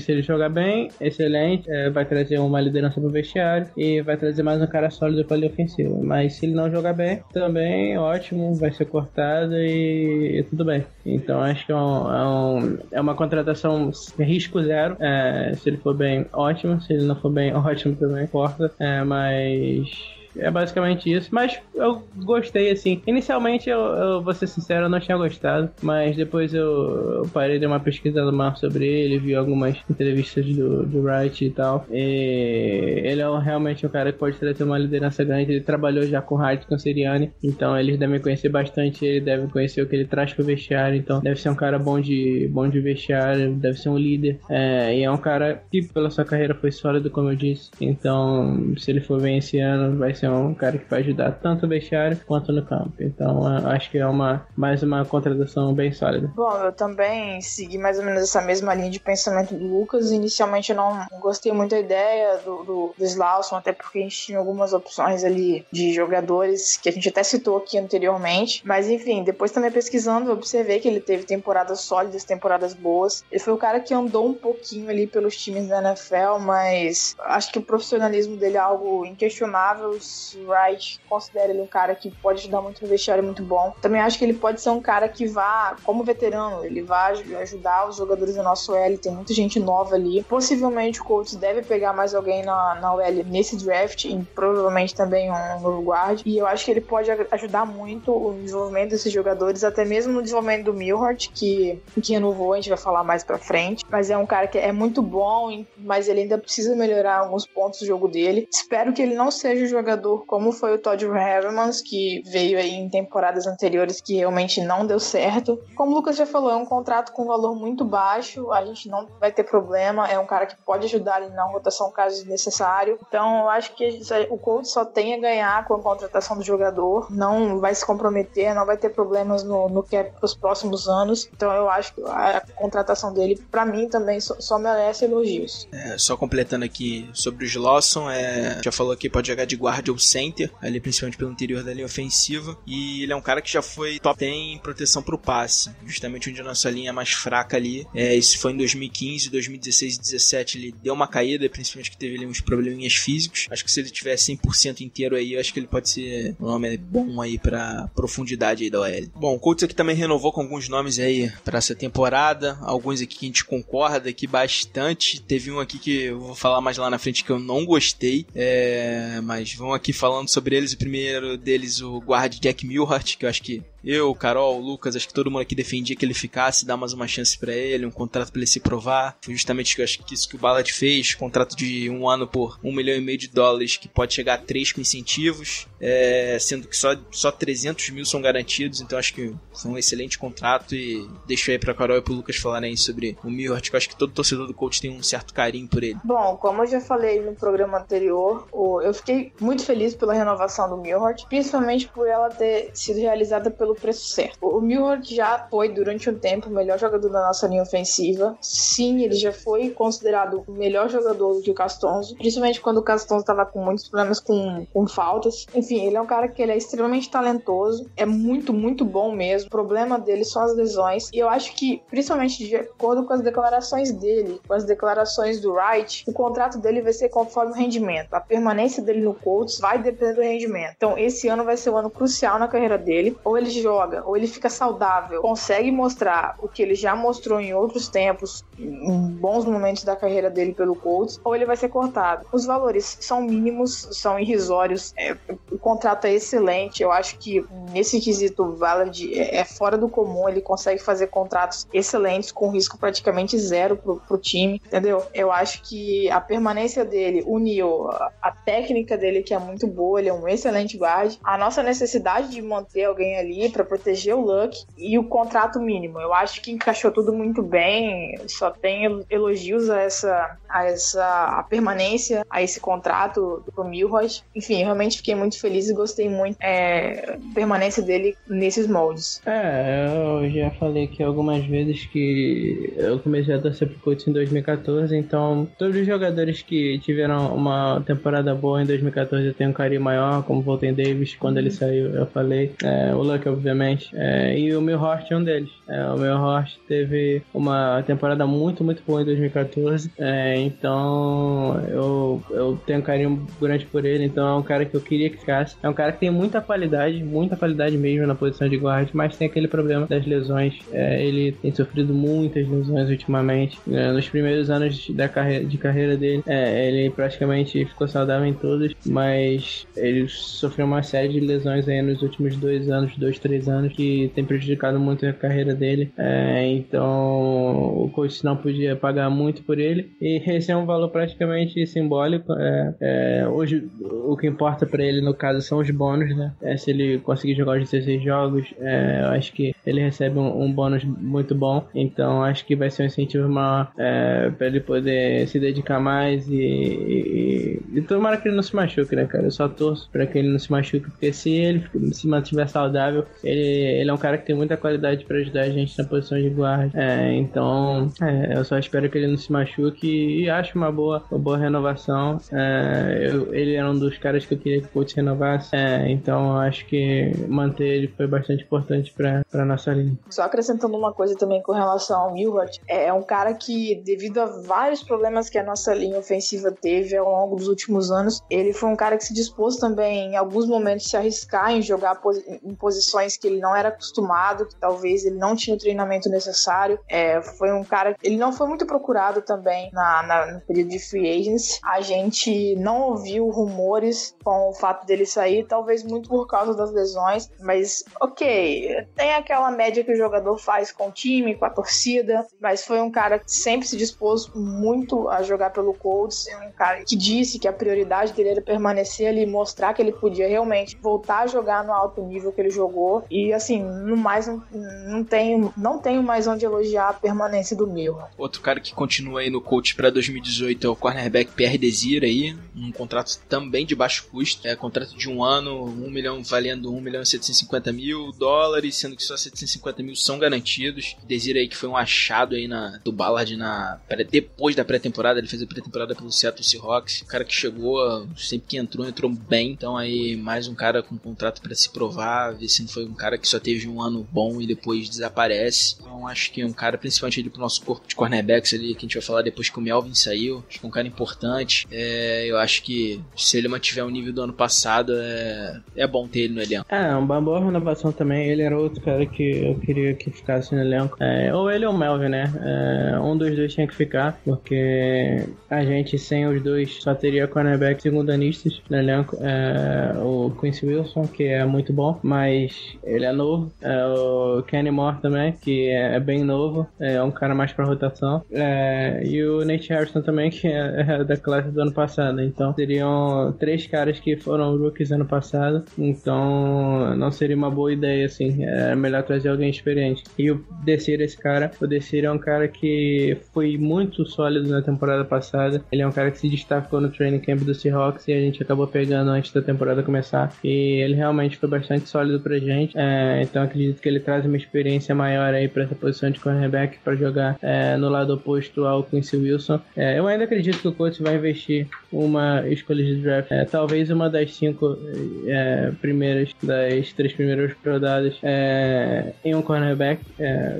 se ele jogar bem, excelente, é, vai trazer uma liderança pro vestiário e vai trazer mais um cara sólido para a ofensiva. Mas se ele não jogar bem, também ótimo, vai ser cortado e, e tudo bem. Então acho que é, um, é, um, é uma contratação risco zero. É, se ele for bem, ótimo. Se ele não for bem, ótimo também, corta. É, mas é basicamente isso. Mas eu gostei, assim. Inicialmente, eu, eu vou ser sincero, eu não tinha gostado. Mas depois eu, eu parei de uma pesquisada mais sobre ele, vi algumas entrevistas do, do Wright e tal. E ele é realmente um cara que pode trazer uma liderança grande. Ele trabalhou já com Hart Canceriani, então eles devem conhecer bastante. Ele deve conhecer o que ele traz pro vestiário. Então deve ser um cara bom de, bom de vestiário, deve ser um líder. É, e é um cara que, pela sua carreira, foi sólido, como eu disse. Então, se ele for bem esse ano, vai ser ser um cara que vai ajudar tanto no vestiário quanto no campo. Então acho que é uma mais uma contratação bem sólida. Bom, eu também segui mais ou menos essa mesma linha de pensamento do Lucas. Inicialmente eu não gostei muito da ideia do, do, do Slauson, até porque a gente tinha algumas opções ali de jogadores que a gente até citou aqui anteriormente. Mas enfim, depois também pesquisando, eu observei que ele teve temporadas sólidas, temporadas boas. Ele foi o cara que andou um pouquinho ali pelos times da NFL, mas acho que o profissionalismo dele é algo inquestionável Wright considera ele um cara que pode ajudar muito no vestiário, muito bom. Também acho que ele pode ser um cara que vá, como veterano, ele vai ajudar os jogadores da nossa OL. Tem muita gente nova ali. Possivelmente o Colts deve pegar mais alguém na, na OL nesse draft e provavelmente também um novo guard. E eu acho que ele pode ajudar muito o desenvolvimento desses jogadores, até mesmo no desenvolvimento do Milhart, que, que renovou, a gente vai falar mais pra frente. Mas é um cara que é muito bom, mas ele ainda precisa melhorar alguns pontos do jogo dele. Espero que ele não seja o jogador jogador como foi o Todd Hermans, que veio aí em temporadas anteriores que realmente não deu certo. Como o Lucas já falou, é um contrato com valor muito baixo, a gente não vai ter problema, é um cara que pode ajudar ali na rotação caso necessário. Então eu acho que o Colts só tem a ganhar com a contratação do jogador, não vai se comprometer, não vai ter problemas no, no cap os próximos anos. Então eu acho que a contratação dele, para mim, também só, só merece elogios. É, só completando aqui sobre o Lawson, é, já falou que pode jogar de guarda ou center, ali principalmente pelo interior da linha ofensiva, e ele é um cara que já foi top 10 em proteção pro passe, justamente onde a nossa linha é mais fraca ali. É, isso foi em 2015, 2016 e 2017 ele deu uma caída, principalmente que teve ali uns probleminhas físicos. Acho que se ele tiver 100% inteiro aí, acho que ele pode ser um nome bom aí pra profundidade aí da OL. Bom, o Colts aqui também renovou com alguns nomes aí para essa temporada, alguns aqui que a gente concorda aqui bastante. Teve um aqui que eu vou falar mais lá na frente que eu não gostei, é, mas vamos aqui falando sobre eles. O primeiro deles, o guarda Jack Milhart, que eu acho que eu, Carol, Lucas, acho que todo mundo aqui defendia que ele ficasse, dar mais uma chance para ele, um contrato para ele se provar. Foi justamente eu acho que isso que o Ballard fez, contrato de um ano por um milhão e meio de dólares, que pode chegar a três com incentivos, é, sendo que só, só 300 mil são garantidos, então acho que foi um excelente contrato e deixo aí pra Carol e pro Lucas falarem sobre o Milhart, que eu acho que todo torcedor do coach tem um certo carinho por ele. Bom, como eu já falei no programa anterior, eu fiquei muito feliz pela renovação do Milhart, principalmente por ela ter sido realizada pelo pelo preço certo. O Milward já foi, durante um tempo, o melhor jogador da nossa linha ofensiva. Sim, ele já foi considerado o melhor jogador do Castonzo, principalmente quando o Castonzo estava com muitos problemas com, com faltas. Enfim, ele é um cara que ele é extremamente talentoso, é muito, muito bom mesmo. O problema dele são as lesões. E eu acho que, principalmente de acordo com as declarações dele, com as declarações do Wright, o contrato dele vai ser conforme o rendimento. A permanência dele no Colts vai depender do rendimento. Então, esse ano vai ser um ano crucial na carreira dele. Ou ele joga ou ele fica saudável, consegue mostrar o que ele já mostrou em outros tempos, em bons momentos da carreira dele pelo Colts, ou ele vai ser cortado. Os valores são mínimos, são irrisórios. É, o contrato é excelente. Eu acho que nesse quesito o é, é fora do comum. Ele consegue fazer contratos excelentes com risco praticamente zero pro, pro time, entendeu? Eu acho que a permanência dele uniu a técnica dele que é muito boa. Ele é um excelente guard. A nossa necessidade de manter alguém ali para proteger o Luck e o contrato mínimo. Eu acho que encaixou tudo muito bem. Só tem elogios a essa, a essa a permanência, a esse contrato do Milroy. Enfim, realmente fiquei muito feliz e gostei muito é, da permanência dele nesses moldes. É, eu já falei aqui algumas vezes que eu comecei a torcer pro Colts em 2014, então todos os jogadores que tiveram uma temporada boa em 2014 eu tenho um carinho maior, como o Volten Davis, quando ele saiu, eu falei. É, o Luck, obviamente. É, e o Milhorst é um deles. É, o Milhorst teve uma temporada muito, muito boa em 2014. É, então eu, eu tenho um carinho grande por ele. Então é um cara que eu queria que ficasse. É um cara que tem muita qualidade, muita qualidade mesmo na posição de guarda, mas tem aquele problema das lesões. É, ele tem sofrido muitas lesões ultimamente. É, nos primeiros anos da carreira, de carreira dele, é, ele praticamente ficou saudável em todos, mas ele sofreu uma série de lesões aí nos últimos dois anos, dois, três anos, que tem prejudicado muito a carreira dele. É, então o coach não podia pagar muito por ele. E esse é um valor praticamente simbólico. É, é, hoje o que importa para ele no caso são os bônus, né? É, se ele conseguir jogar os 16 jogos, é, eu acho que ele recebe um, um, bônus muito bom. Então acho que vai ser um incentivo maior é, para ele poder se dedicar mais e, e, e tomara que ele não se machuque, né, cara? Eu só torço para que ele não se machuque, porque se ele se mantiver saudável, ele, ele é um cara que tem muita qualidade para ajudar a gente na posição de guarda. É, então, é, eu só espero que ele não se machuque e acho uma boa, uma boa renovação. É, eu, ele era um dos caras que eu queria que o Colts renovasse, é, então acho que manter ele foi bastante importante para nossa linha. Só acrescentando uma coisa também com relação ao Milward, é um cara que, devido a vários problemas que a nossa linha ofensiva teve ao longo dos últimos anos, ele foi um cara que se dispôs também, em alguns momentos, se arriscar em jogar em posições que ele não era acostumado, que talvez ele não tinha o treinamento necessário. É, foi um cara. Ele não foi muito procurado também na, na, no período de free agents. A gente não ouviu rumores com o fato dele sair, talvez muito por causa das lesões, mas ok, tem aquela média que o jogador faz com o time, com a torcida, mas foi um cara que sempre se dispôs muito a jogar pelo Colts, um cara que disse que a prioridade dele era permanecer ali, mostrar que ele podia realmente voltar a jogar no alto nível que ele jogou. E assim, no mais não, não tenho, não tenho mais onde elogiar a permanência do meu. Outro cara que continua aí no coach para 2018 é o cornerback Pierre Desir aí, um contrato também de baixo custo, é contrato de um ano, um milhão valendo 1 milhão e 750 mil dólares, sendo que só 750 mil são garantidos. Desir aí que foi um achado aí na, do Ballard na, depois da pré-temporada, ele fez a pré-temporada pelo Seattle Seahawks, o cara que chegou, sempre que entrou, entrou bem, então aí mais um cara com contrato para se provar, ver se não foi um cara que só teve um ano bom e depois desaparece. Então acho que um cara, principalmente ali pro nosso corpo de cornerbacks ali, que a gente vai falar depois que o Melvin saiu, acho que é um cara importante. É, eu acho que se ele mantiver o nível do ano passado, é, é bom ter ele no elenco. É, uma boa renovação também. Ele era outro cara que eu queria que ficasse no elenco. É, ou ele ou o Melvin, né? É, um dos dois tinha que ficar, porque a gente sem os dois só teria cornerbacks segundanistas no elenco. É, o Quincy Wilson, que é muito bom, mas ele é novo. É, o Kenny Moore também, que é, é bem novo, é um cara mais pra rotação. É, e o Nate Harrison também, que é, é, da classe do ano passado. Então seriam três caras que foram rookies ano passado. Então não seria uma boa ideia, assim. É melhor trazer alguém experiente. E o Desir, esse cara, o Desir é um cara que foi muito sólido na temporada passada. Ele é um cara que se destacou no training camp do Seahawks e a gente acabou pegando antes da temporada começar. E ele realmente foi bastante sólido pra gente. É, então acredito que ele traz uma experiência maior aí para essa posição de cornerback para jogar é, no lado oposto ao Quincy Wilson. É, eu ainda acredito que o coach vai investir uma escolha de draft, é, talvez uma das cinco é, primeiras, das três primeiras rodadas é, em um cornerback,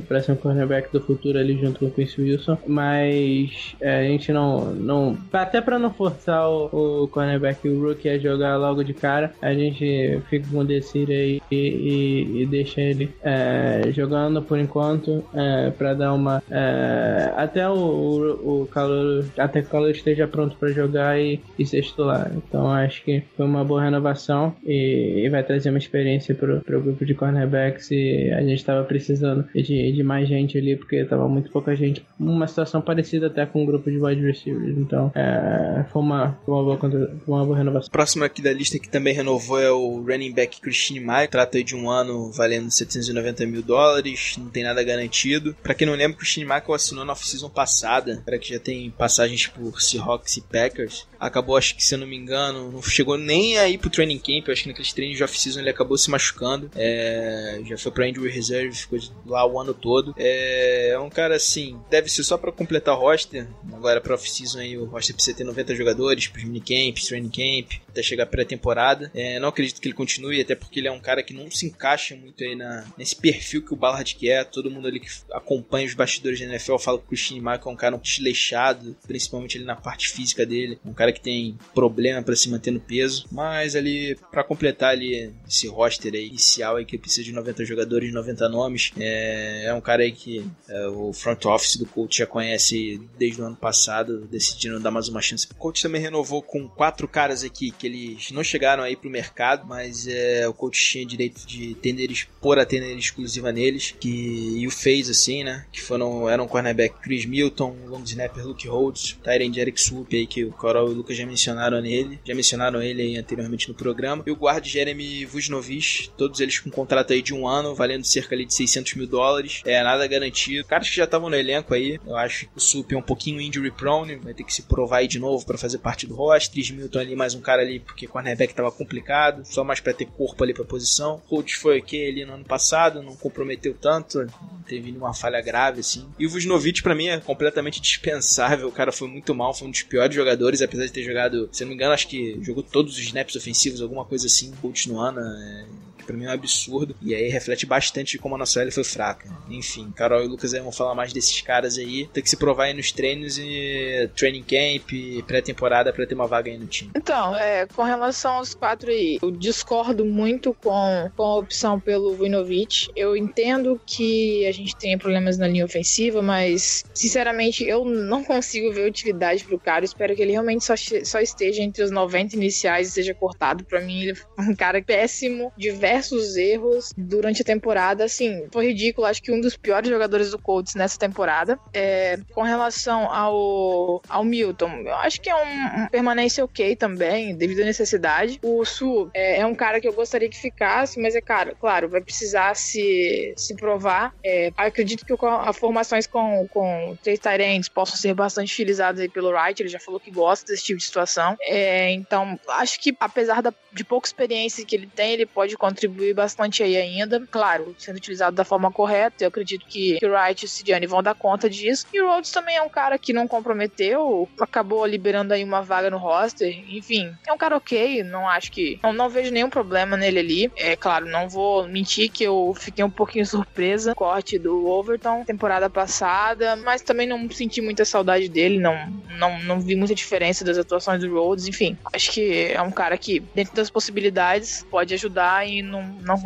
para ser um cornerback do futuro ali junto com o Quincy Wilson. Mas a gente não, não até para não forçar o, o cornerback e o rookie a jogar logo de cara, a gente fica com o Desir aí e, e, e deixa ele é, jogando por enquanto é, para dar uma é, até o, o, o calor até que o calor esteja pronto para jogar e, e ser titular. Então acho que foi uma boa renovação e, e vai trazer uma experiência pro, pro grupo de cornerbacks e a gente estava precisando de, de mais gente ali porque tava muito pouca gente. Uma situação parecida até com o grupo de wide receivers. Então é, foi, uma, foi uma, boa, uma boa renovação. Próximo aqui da lista que também renovou é o running back Christine Maia, contrato aí de um ano valendo 790 mil dólares, não tem nada garantido. Para quem não lembra, o Michael assinou na off-season passada, para que já tem passagens por Seahawks e Packers. Acabou, acho que se eu não me engano, não chegou nem aí pro training camp, eu acho que naqueles treinos de off-season ele acabou se machucando. É, já foi pra injury reserve, ficou lá o ano todo. É, é um cara assim, deve ser só para completar o roster. Agora pra off-season aí o roster precisa ter 90 jogadores pros minicamps, training camp, até chegar pré-temporada. É, não acredito que ele continue, até porque ele é um cara que não se encaixa muito aí na, nesse perfil que o Ballard quer. Todo mundo ali que acompanha os bastidores da NFL fala que o Christian Michael é um cara um desleixado, principalmente ali na parte física dele. Um cara que tem problema para se manter no peso. Mas ali, para completar ali esse roster aí inicial aí que precisa de 90 jogadores, 90 nomes, é, é um cara aí que é, o front office do coach já conhece desde o ano passado, decidindo dar mais uma chance. O coach também renovou com quatro caras aqui que eles não chegaram aí pro mercado, mas é, o coach tinha direito de tender, por atender exclusiva neles, que e o fez assim, né? Que foram eram cornerback Chris Milton, long snapper Luke Rhodes, Tyrant Eric Swoop aí que o Coral Lucas já mencionaram nele, já mencionaram ele anteriormente no programa, e o guarda Jeremy Vujnovic, todos eles com contrato aí de um ano, valendo cerca ali de 600 mil dólares, é nada garantido. Caras que já estavam no elenco aí, eu acho que o Swoop é um pouquinho injury prone, vai ter que se provar aí de novo para fazer parte do roster, Chris Milton ali mais um cara ali porque cornerback tava complicado, só mais para ter corpo ali para posição. Rhodes foi ok ali no ano passado, não comprometeu tanto, não teve nenhuma falha grave assim. E o Vujnovic para mim é completamente dispensável, o cara foi muito mal, foi um dos piores jogadores, apesar de ter jogado, se não me engano, acho que jogou todos os snaps ofensivos, alguma coisa assim, ano, é que pra mim é um absurdo. E aí reflete bastante de como a nossa L foi fraca. Enfim, Carol e Lucas aí vão falar mais desses caras aí. Tem que se provar aí nos treinos e training camp, pré-temporada para ter uma vaga aí no time. Então, é, com relação aos quatro aí, eu discordo muito com, com a opção pelo Vujnovic. Eu entendo que a gente tem problemas na linha ofensiva, mas sinceramente eu não consigo ver utilidade pro cara. espero que ele realmente só, só esteja entre os 90 iniciais e seja cortado. Para mim, ele é um cara péssimo, diversos diversos erros durante a temporada. Assim, foi ridículo. Acho que um dos piores jogadores do Colts nessa temporada. É, com relação ao, ao Milton, eu acho que é um, um permanência ok também, devido à necessidade. O Su é, é, um cara que eu gostaria que ficasse, mas é cara, claro, vai precisar se, se provar. É, acredito que as formações com, com três Tyrants possam ser bastante utilizadas aí pelo Wright. Ele já falou que gosta desse tipo de situação. É, então, acho que apesar da, de pouca experiência que ele tem, ele pode contribuir contribuir bastante aí ainda. Claro, sendo utilizado da forma correta. Eu acredito que, o Wright e o Sidiane vão dar conta disso. E o Rhodes também é um cara que não comprometeu, acabou liberando aí uma vaga no roster. Enfim, é um cara ok. Não acho que. Não, não vejo nenhum problema nele ali. É claro, não vou mentir que eu fiquei um pouquinho surpresa. Corte do Overton, temporada passada, mas também não senti muita saudade dele. Não, não, não vi muita diferença das atuações do Rhodes. Enfim, acho que é um cara que, dentro das possibilidades, pode ajudar e não, não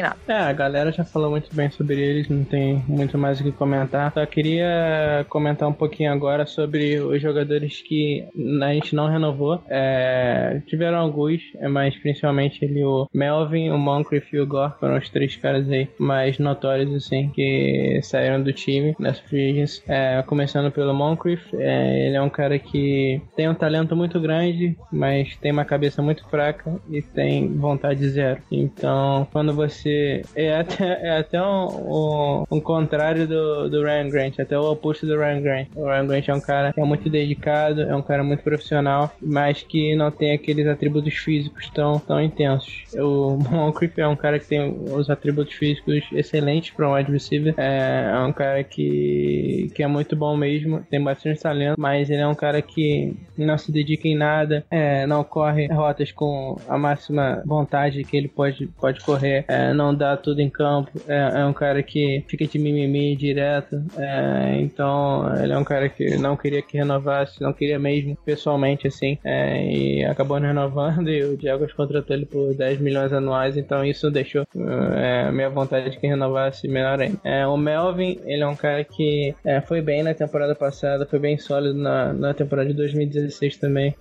nada. É, a galera já falou muito bem sobre eles, não tem muito mais o que comentar. Só queria comentar um pouquinho agora sobre os jogadores que a gente não renovou. É, tiveram alguns, mas principalmente ele, o Melvin, o Moncrief e o Gore foram os três caras aí mais notórios, assim, que saíram do time nessa free. É, começando pelo Moncrief, é, ele é um cara que tem um talento muito grande, mas tem uma cabeça muito fraca e tem vontade zero. Então, então, quando você. É até, é até um, um, um, contrário do, do Ryan Grant, até o oposto do Ryan Grant. O Ryan Grant é um cara que é muito dedicado, é um cara muito profissional, mas que não tem aqueles atributos físicos tão, tão intensos. O Moncrief é um cara que tem os atributos físicos excelentes para um wide receiver. É, é um cara que, que é muito bom mesmo, tem bastante talento, mas ele é um cara que não se dedica em nada, é, não corre rotas com a máxima vontade que ele pode pode correr, é, não dá tudo em campo, é, é, um cara que fica de mimimi direto, é, então ele é um cara que não queria que renovasse, não queria mesmo, pessoalmente, assim, é, e acabou não renovando e o Diego contratou ele por 10 milhões anuais, então isso deixou é, minha vontade de que renovasse menor ainda. É, o Melvin, ele é um cara que foi bem na temporada passada, foi bem sólido na, na temporada de 2016 também,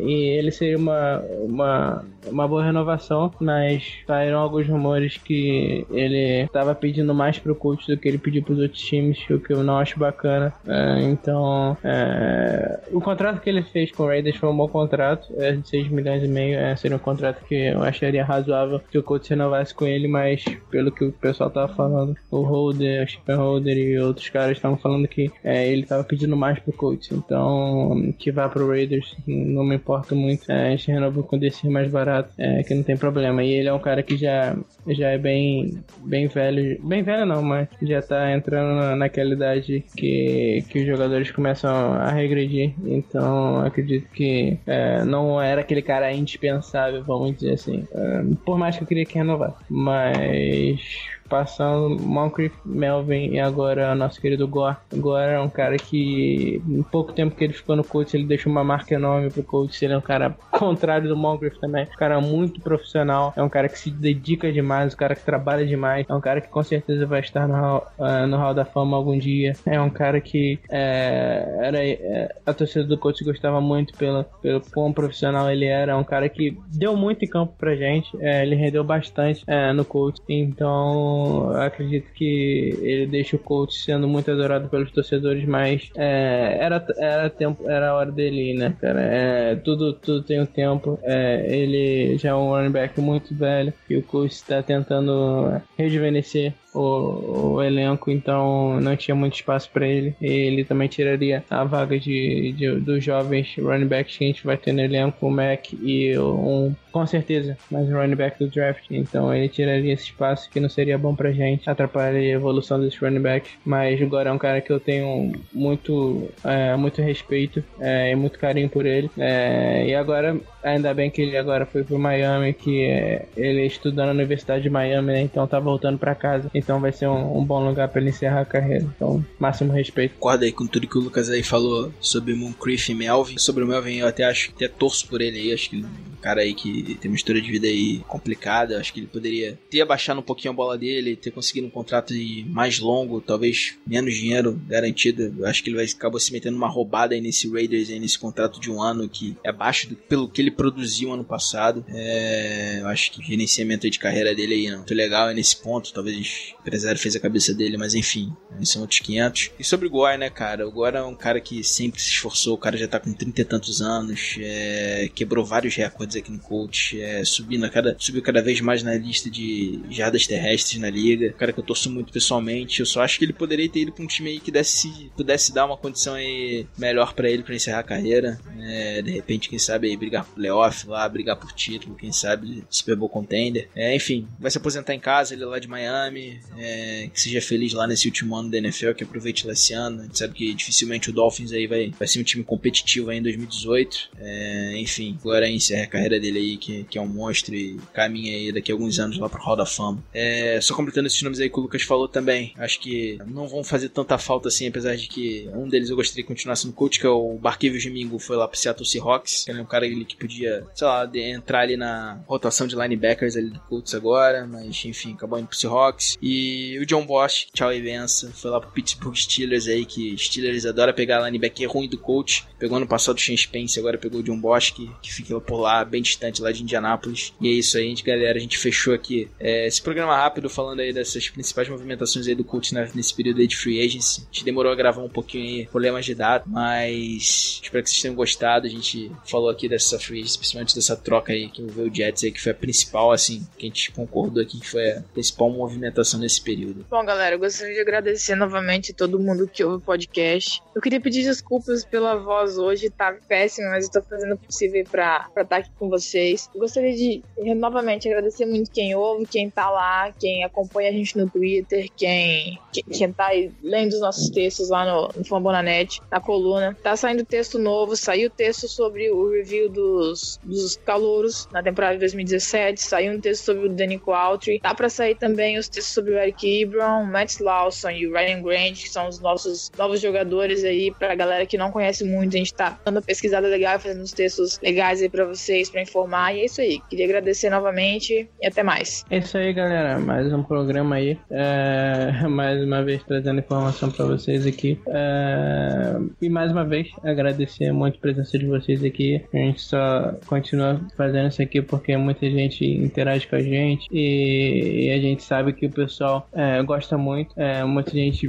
e ele seria uma, uma, uma boa renovação, mas mas saíram alguns rumores que ele estava pedindo mais pro coach do que ele pediu pros outros times, o que eu não acho bacana. É, então, é, o contrato que ele fez com o Raiders foi um bom contrato, é de 6 milhões e meio, é, seria um contrato que eu acharia razoável que o coach renovasse com ele, mas pelo que o pessoal tava falando, o Holder, o Stephen Holder e outros caras estavam falando que é, ele tava pedindo mais pro coach, então que vá pro Raiders, não me importa muito, é, a gente renova com desse mais barato, é, que não tem problema, e ele é um cara que já, já é bem, bem velho, bem velho não, mas já tá entrando naquela idade que, que os jogadores começam a regredir, então acredito que é, não era aquele cara indispensável, vamos dizer assim, é, por mais que eu queria que renovasse, mas passando Moncrief, Melvin e agora nosso querido Gore. Gore é um cara que, em pouco tempo que ele ficou no coach, ele deixou uma marca enorme pro coach. Ele é um cara contrário do Moncrief também. Um cara muito profissional, é um cara que se dedica demais, um cara que trabalha demais, é um cara que com certeza vai estar no Hall, uh, no hall da Fama algum dia. É um cara que é, era é, a torcida do coach gostava muito pelo, pelo quão profissional ele era. É um cara que deu muito em campo pra gente, ele rendeu bastante no coach. Então acredito que ele deixa o coach sendo muito adorado pelos torcedores, mas é, era, era tempo, era a hora dele ir, né, cara? É, tudo, tudo tem um tempo. É, ele já é um running back muito velho e o coach está tentando rejuvenescer o, o, elenco, então não tinha muito espaço para ele. E ele também tiraria a vaga de, de, dos jovens running backs que a gente vai ter no elenco, o Mac e um, com certeza, mais um running back do draft. Então ele tiraria esse espaço que não seria bom pra gente, atrapalharia a evolução desses running backs. Mas agora é um cara que eu tenho muito, é, muito respeito é, e muito carinho por ele. É, e agora, ainda bem que ele agora foi pro Miami, que é, ele estuda na Universidade de Miami, né? então tá voltando para casa. Então vai ser um, um bom lugar para ele encerrar a carreira. Então, máximo respeito. Concordo aí com tudo que o Lucas aí falou sobre Moncrief e Melvin. Sobre o Melvin, eu até acho, até torço por ele aí. Acho que um cara aí que tem uma história de vida aí complicada. Acho que ele poderia ter abaixado um pouquinho a bola dele, ter conseguido um contrato mais longo, talvez menos dinheiro garantido. Eu acho que ele vai acabar se metendo uma roubada aí nesse Raiders, aí nesse contrato de um ano que é abaixo do, pelo que ele produziu ano passado. É, eu acho que o gerenciamento de carreira dele aí é muito legal é nesse ponto. Talvez empresário fez a cabeça dele, mas enfim, são outros 500. E sobre o Gore, né, cara? O Gore é um cara que sempre se esforçou, o cara já tá com 30 e tantos anos, é, quebrou vários recordes aqui no coach, é, subindo cada, subiu cada vez mais na lista de jardas terrestres na liga. Um cara que eu torço muito pessoalmente, eu só acho que ele poderia ter ido pra um time aí que desse, pudesse dar uma condição aí melhor para ele para encerrar a carreira. É, de repente, quem sabe aí brigar por playoff lá, brigar por título, quem sabe Super Bowl contender. É, enfim, vai se aposentar em casa, ele é lá de Miami, é, que seja feliz lá nesse último ano da NFL, que aproveite lá esse ano. A gente sabe que dificilmente o Dolphins aí vai, vai ser um time competitivo aí em 2018. É, enfim, agora encerra a carreira dele aí, que, que é um monstro e caminha aí daqui a alguns anos lá pro Hall da Fama. É, só completando esses nomes aí que o Lucas falou também, acho que não vão fazer tanta falta assim, apesar de que um deles eu gostaria que continuasse no coach, que é o Barquível Domingo, foi lá pro Seattle Seahawks. Ele é um cara ali que podia, sei lá, entrar ali na rotação de linebackers ali do Colts agora, mas enfim, acabou indo pro Seahawks. E o John Bosch, tchau e benção, foi lá pro Pittsburgh Steelers aí, que Steelers adora pegar linebacker ruim do coach. Pegou no passado o Shane Spence, agora pegou o John Bosch, que, que fica por lá, bem distante lá de Indianápolis. E é isso aí, gente, galera, a gente fechou aqui é, esse programa rápido, falando aí dessas principais movimentações aí do coach nesse período aí de free agency. A gente demorou a gravar um pouquinho aí, problemas de data, mas espero que vocês tenham gostado. A gente falou aqui dessa free agency, principalmente dessa troca aí que envolveu o Jets aí, que foi a principal, assim, que a gente concordou aqui, que foi a principal movimentação nesse período. Bom, galera, eu gostaria de agradecer novamente todo mundo que ouve o podcast. Eu queria pedir desculpas pela voz hoje, tá péssima, mas eu tô fazendo o possível pra, pra estar aqui com vocês. Eu gostaria de novamente agradecer muito quem ouve, quem tá lá, quem acompanha a gente no Twitter, quem, quem, quem tá lendo os nossos textos lá no, no Fambonanet, na coluna. Tá saindo texto novo, saiu texto sobre o review dos, dos calouros na temporada de 2017, saiu um texto sobre o Danny Qualtry, tá pra sair também os textos sobre o Eric Ebron, Matt Lawson e o Ryan Grant, que são os nossos novos jogadores aí, pra galera que não conhece muito, a gente tá dando pesquisada legal, fazendo uns textos legais aí pra vocês para informar. E é isso aí. Queria agradecer novamente e até mais. É isso aí, galera. Mais um programa aí. É... Mais uma vez trazendo informação para vocês aqui. É... E mais uma vez agradecer muito a presença de vocês aqui. A gente só continua fazendo isso aqui porque muita gente interage com a gente e, a gente sabe que o pessoal é, gosta muito. É, muita gente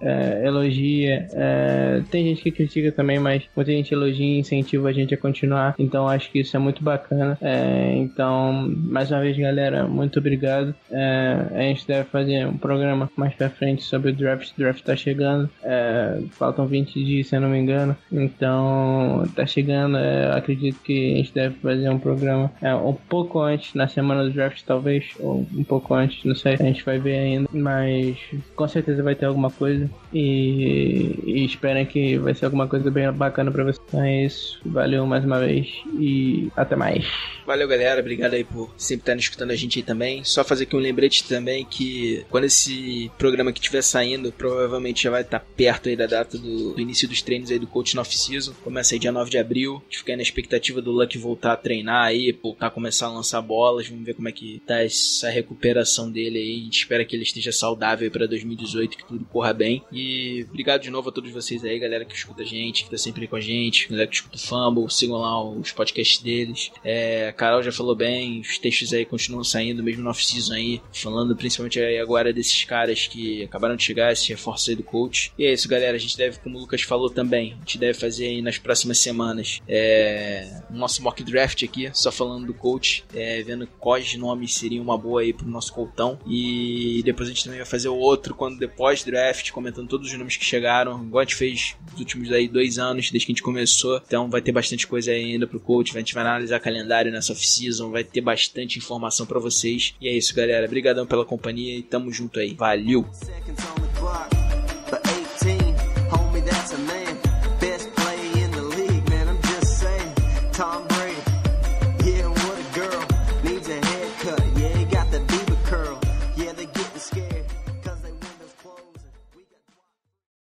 é, elogia. É, tem gente que critica também, mas muita gente elogia e incentiva a gente a continuar. Então acho que isso é muito bacana. É, então, mais uma vez, galera, muito obrigado. É, a gente deve fazer um programa mais pra frente sobre o draft. O draft tá chegando. É, faltam 20 dias, se eu não me engano. Então, tá chegando. É, acredito que a gente deve fazer um programa é, um pouco antes, na semana do draft, talvez. Ou um pouco antes, não sei. A gente vai ver ainda. Mas com certeza vai ter alguma coisa. E, e esperem que vai ser alguma coisa bem bacana pra vocês. Então é isso. Valeu mais uma vez. E até mais. Valeu, galera. Obrigado aí por sempre estar escutando a gente aí também. Só fazer aqui um lembrete também que quando esse programa que estiver saindo, provavelmente já vai estar perto aí da data do, do início dos treinos aí do Coach Off-Season. Começa aí dia 9 de abril. A gente fica aí na expectativa do Luck voltar a treinar aí, voltar a começar a lançar bolas. Vamos ver como é que tá essa recuperação dele aí. A gente espera que ele esteja saudável para 2018, que tudo corra bem. E obrigado de novo a todos vocês aí, galera que escuta a gente, que tá sempre aí com a gente, galera que escuta o Fumble, sigam lá os podcasts deles. É, Carol já falou bem, os textos aí continuam saindo, mesmo no off-season aí, falando principalmente aí agora desses caras que acabaram de chegar, esse reforço aí do coach. E é isso, galera, a gente deve, como o Lucas falou também, a gente deve fazer aí nas próximas semanas é, nosso mock draft aqui, só falando do coach, é, vendo quais nomes seriam uma boa aí pro nosso coltão. E e depois a gente também vai fazer o outro quando depois draft, comentando todos os nomes que chegaram. Igual a gente fez nos últimos aí dois anos, desde que a gente começou. Então vai ter bastante coisa ainda pro coach. A gente vai analisar calendário nessa off-season, vai ter bastante informação para vocês. E é isso, galera. Obrigadão pela companhia e tamo junto aí. Valeu!